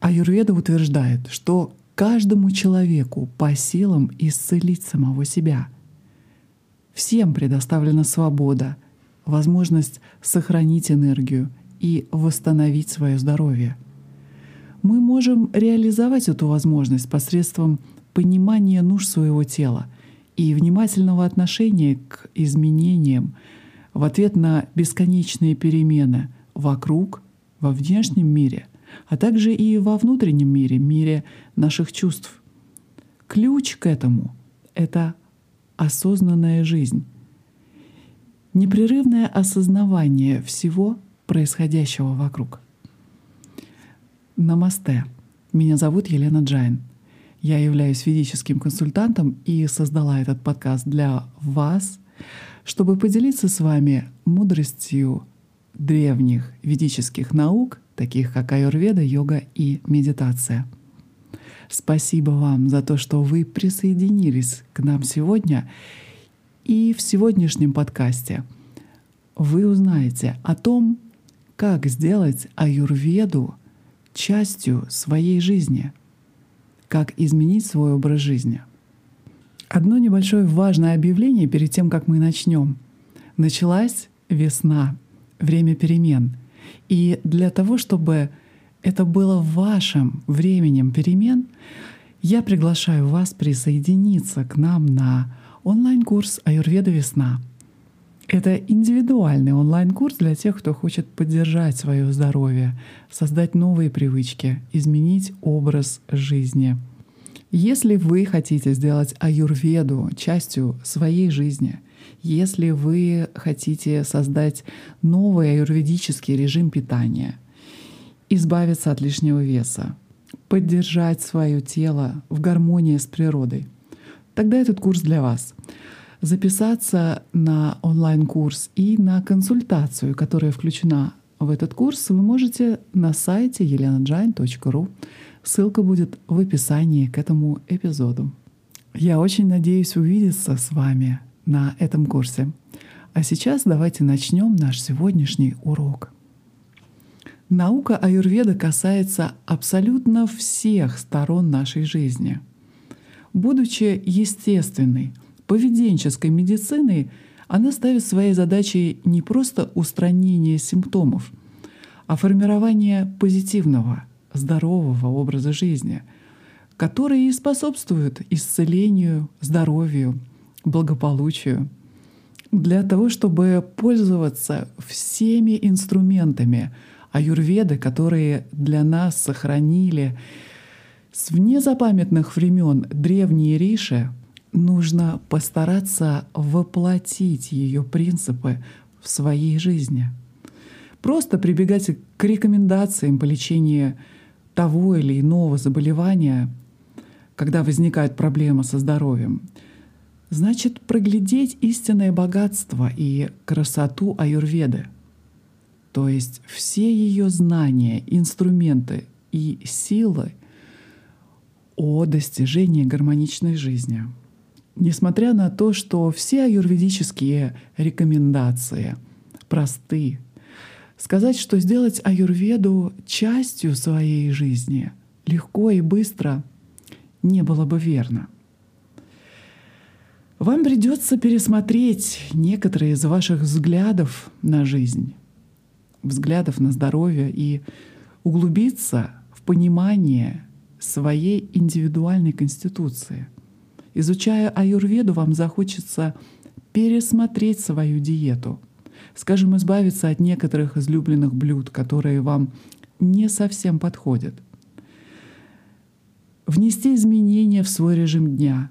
Аюрведа утверждает, что каждому человеку по силам исцелить самого себя. Всем предоставлена свобода, возможность сохранить энергию и восстановить свое здоровье. Мы можем реализовать эту возможность посредством понимания нужд своего тела и внимательного отношения к изменениям в ответ на бесконечные перемены вокруг, во внешнем мире — а также и во внутреннем мире, мире наших чувств. Ключ к этому — это осознанная жизнь, непрерывное осознавание всего происходящего вокруг. Намасте. Меня зовут Елена Джайн. Я являюсь ведическим консультантом и создала этот подкаст для вас, чтобы поделиться с вами мудростью древних ведических наук таких как аюрведа, йога и медитация. Спасибо вам за то, что вы присоединились к нам сегодня. И в сегодняшнем подкасте вы узнаете о том, как сделать аюрведу частью своей жизни, как изменить свой образ жизни. Одно небольшое важное объявление перед тем, как мы начнем. Началась весна, время перемен — и для того, чтобы это было вашим временем перемен, я приглашаю вас присоединиться к нам на онлайн-курс «Аюрведа весна». Это индивидуальный онлайн-курс для тех, кто хочет поддержать свое здоровье, создать новые привычки, изменить образ жизни. Если вы хотите сделать аюрведу частью своей жизни, если вы хотите создать новый аюрведический режим питания, избавиться от лишнего веса, поддержать свое тело в гармонии с природой, тогда этот курс для вас. Записаться на онлайн-курс и на консультацию, которая включена в этот курс, вы можете на сайте elenajain.ru. Ссылка будет в описании к этому эпизоду. Я очень надеюсь увидеться с вами на этом курсе. А сейчас давайте начнем наш сегодняшний урок. Наука аюрведа касается абсолютно всех сторон нашей жизни. Будучи естественной, поведенческой медициной, она ставит своей задачей не просто устранение симптомов, а формирование позитивного, здорового образа жизни, который и способствует исцелению, здоровью, благополучию, для того, чтобы пользоваться всеми инструментами аюрведы, которые для нас сохранили с внезапамятных времен древние риши, нужно постараться воплотить ее принципы в своей жизни. Просто прибегать к рекомендациям по лечению того или иного заболевания, когда возникает проблема со здоровьем — значит проглядеть истинное богатство и красоту аюрведы, то есть все ее знания, инструменты и силы о достижении гармоничной жизни. Несмотря на то, что все аюрведические рекомендации просты, сказать, что сделать аюрведу частью своей жизни легко и быстро не было бы верно — вам придется пересмотреть некоторые из ваших взглядов на жизнь, взглядов на здоровье и углубиться в понимание своей индивидуальной конституции. Изучая аюрведу, вам захочется пересмотреть свою диету, скажем, избавиться от некоторых излюбленных блюд, которые вам не совсем подходят, внести изменения в свой режим дня,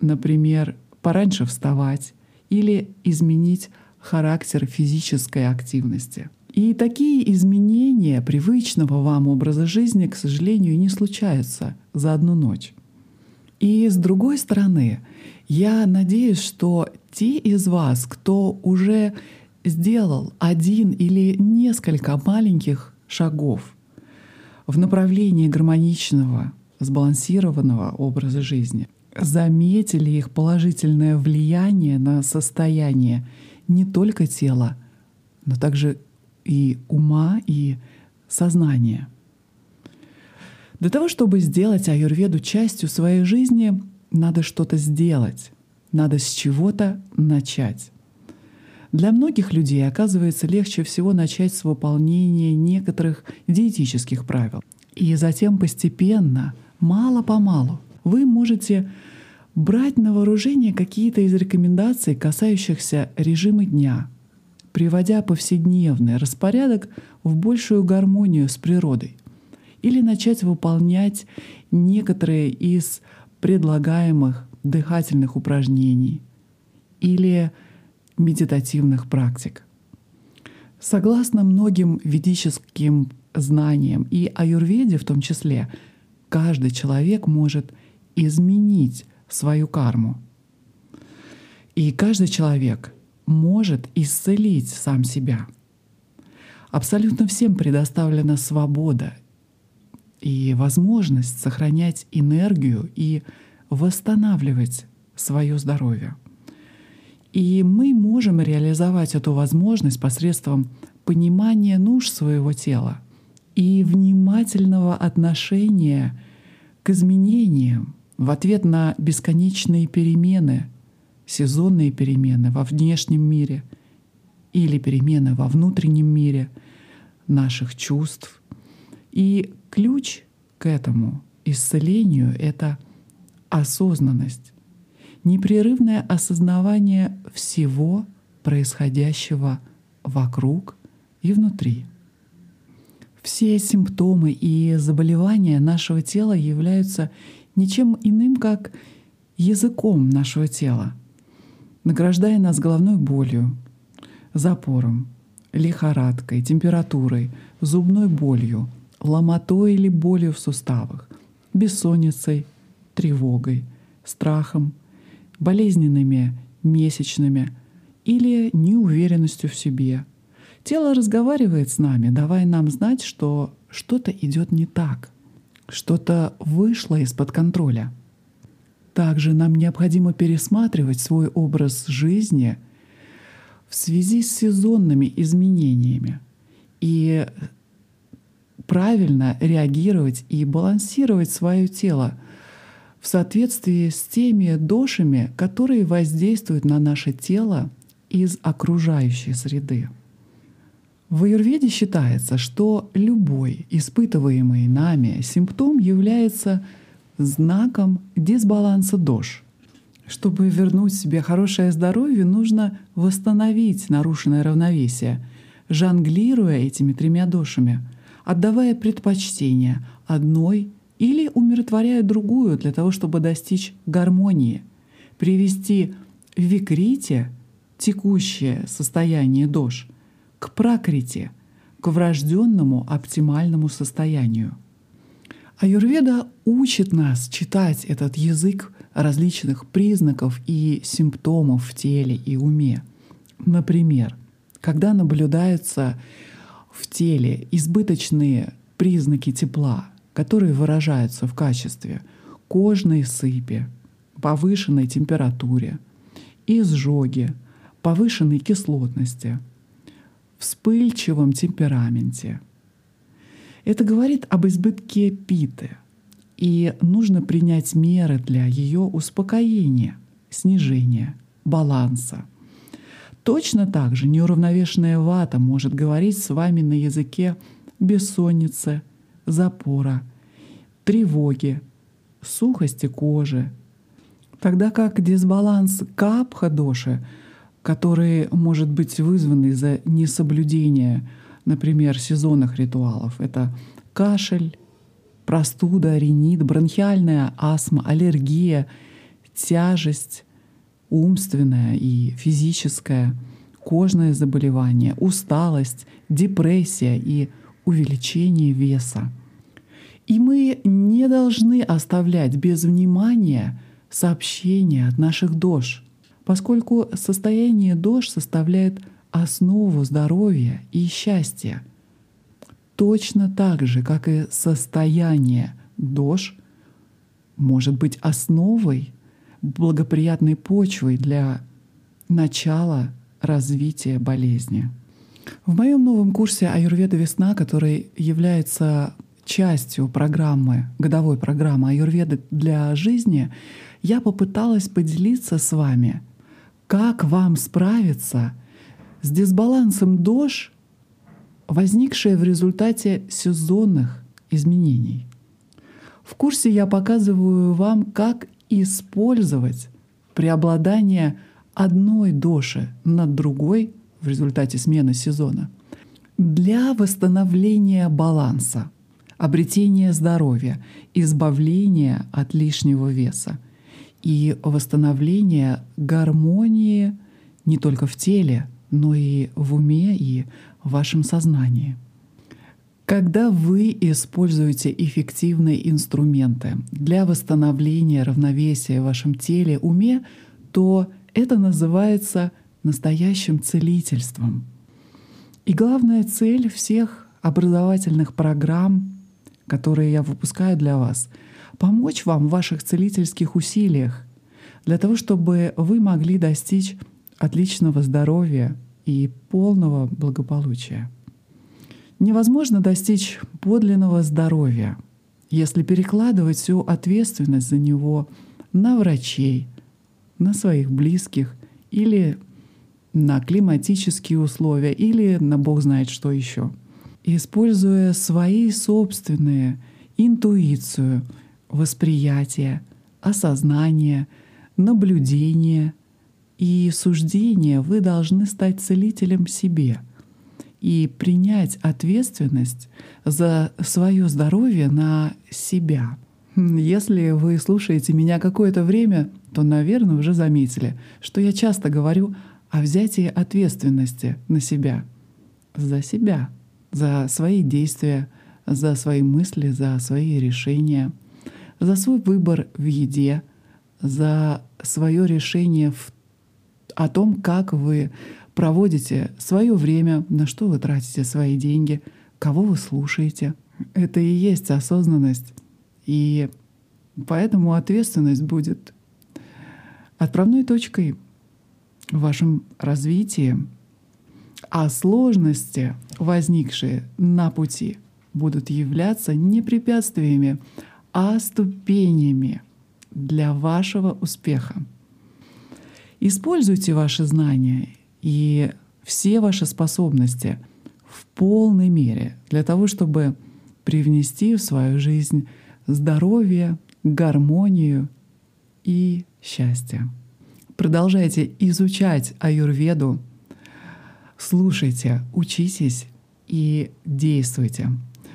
например, пораньше вставать или изменить характер физической активности. И такие изменения привычного вам образа жизни, к сожалению, не случаются за одну ночь. И с другой стороны, я надеюсь, что те из вас, кто уже сделал один или несколько маленьких шагов в направлении гармоничного, сбалансированного образа жизни, заметили их положительное влияние на состояние не только тела, но также и ума, и сознания. Для того, чтобы сделать аюрведу частью своей жизни, надо что-то сделать, надо с чего-то начать. Для многих людей оказывается легче всего начать с выполнения некоторых диетических правил. И затем постепенно, мало-помалу, вы можете брать на вооружение какие-то из рекомендаций, касающихся режима дня, приводя повседневный распорядок в большую гармонию с природой, или начать выполнять некоторые из предлагаемых дыхательных упражнений, или медитативных практик. Согласно многим ведическим знаниям и аюрведе в том числе, каждый человек может изменить свою карму. И каждый человек может исцелить сам себя. Абсолютно всем предоставлена свобода и возможность сохранять энергию и восстанавливать свое здоровье. И мы можем реализовать эту возможность посредством понимания нужд своего тела и внимательного отношения к изменениям в ответ на бесконечные перемены, сезонные перемены во внешнем мире или перемены во внутреннем мире наших чувств. И ключ к этому исцелению — это осознанность непрерывное осознавание всего происходящего вокруг и внутри. Все симптомы и заболевания нашего тела являются ничем иным, как языком нашего тела, награждая нас головной болью, запором, лихорадкой, температурой, зубной болью, ломотой или болью в суставах, бессонницей, тревогой, страхом, болезненными месячными или неуверенностью в себе. Тело разговаривает с нами, давая нам знать, что что-то идет не так, что-то вышло из-под контроля. Также нам необходимо пересматривать свой образ жизни в связи с сезонными изменениями и правильно реагировать и балансировать свое тело в соответствии с теми дошами, которые воздействуют на наше тело из окружающей среды. В аюрведе считается, что любой испытываемый нами симптом является знаком дисбаланса дош. Чтобы вернуть себе хорошее здоровье, нужно восстановить нарушенное равновесие, жонглируя этими тремя дошами, отдавая предпочтение одной или умиротворяют другую для того, чтобы достичь гармонии, привести в викрите текущее состояние дож к пракрите, к врожденному оптимальному состоянию. Аюрведа учит нас читать этот язык различных признаков и симптомов в теле и уме. Например, когда наблюдаются в теле избыточные признаки тепла, которые выражаются в качестве кожной сыпи, повышенной температуре, изжоги, повышенной кислотности, вспыльчивом темпераменте. Это говорит об избытке питы, и нужно принять меры для ее успокоения, снижения, баланса. Точно так же неуравновешенная вата может говорить с вами на языке бессонницы, запора, тревоги, сухости кожи, тогда как дисбаланс капха-доши, который может быть вызван из-за несоблюдения, например, сезонных ритуалов, это кашель, простуда, ринит, бронхиальная астма, аллергия, тяжесть умственная и физическая, кожное заболевание, усталость, депрессия и увеличение веса. И мы не должны оставлять без внимания сообщения от наших дож, поскольку состояние дож составляет основу здоровья и счастья. Точно так же, как и состояние дож может быть основой, благоприятной почвой для начала развития болезни. В моем новом курсе «Аюрведа весна», который является частью программы, годовой программы Аюрведы для жизни, я попыталась поделиться с вами, как вам справиться с дисбалансом дож, возникшее в результате сезонных изменений. В курсе я показываю вам, как использовать преобладание одной доши над другой в результате смены сезона для восстановления баланса, обретения здоровья, избавления от лишнего веса и восстановления гармонии не только в теле, но и в уме и в вашем сознании. Когда вы используете эффективные инструменты для восстановления равновесия в вашем теле, уме, то это называется настоящим целительством. И главная цель всех образовательных программ, которые я выпускаю для вас, помочь вам в ваших целительских усилиях для того, чтобы вы могли достичь отличного здоровья и полного благополучия. Невозможно достичь подлинного здоровья, если перекладывать всю ответственность за него на врачей, на своих близких или на климатические условия или на бог знает что еще. Используя свои собственные интуицию, восприятие, осознание, наблюдение и суждение, вы должны стать целителем себе — и принять ответственность за свое здоровье на себя. Если вы слушаете меня какое-то время, то, наверное, уже заметили, что я часто говорю о взятии ответственности на себя, за себя, за свои действия, за свои мысли, за свои решения, за свой выбор в еде, за свое решение в, о том, как вы проводите свое время, на что вы тратите свои деньги, кого вы слушаете. Это и есть осознанность. И поэтому ответственность будет отправной точкой в вашем развитии, а сложности, возникшие на пути, будут являться не препятствиями, а ступенями для вашего успеха. Используйте ваши знания и все ваши способности в полной мере для того, чтобы привнести в свою жизнь здоровье, гармонию и счастье. Продолжайте изучать аюрведу, слушайте, учитесь и действуйте.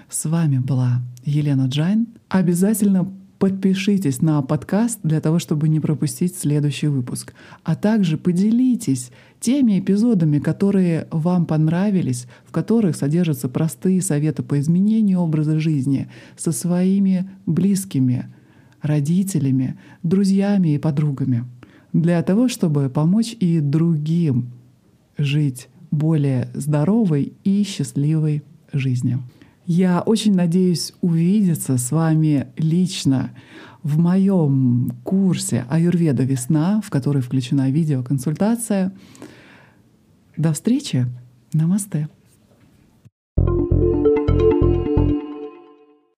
С вами была Елена Джайн. Обязательно Подпишитесь на подкаст для того, чтобы не пропустить следующий выпуск. А также поделитесь теми эпизодами, которые вам понравились, в которых содержатся простые советы по изменению образа жизни со своими близкими, родителями, друзьями и подругами. Для того, чтобы помочь и другим жить более здоровой и счастливой жизнью. Я очень надеюсь увидеться с вами лично в моем курсе «Аюрведа. Весна», в который включена видеоконсультация. До встречи. Намасте. thank you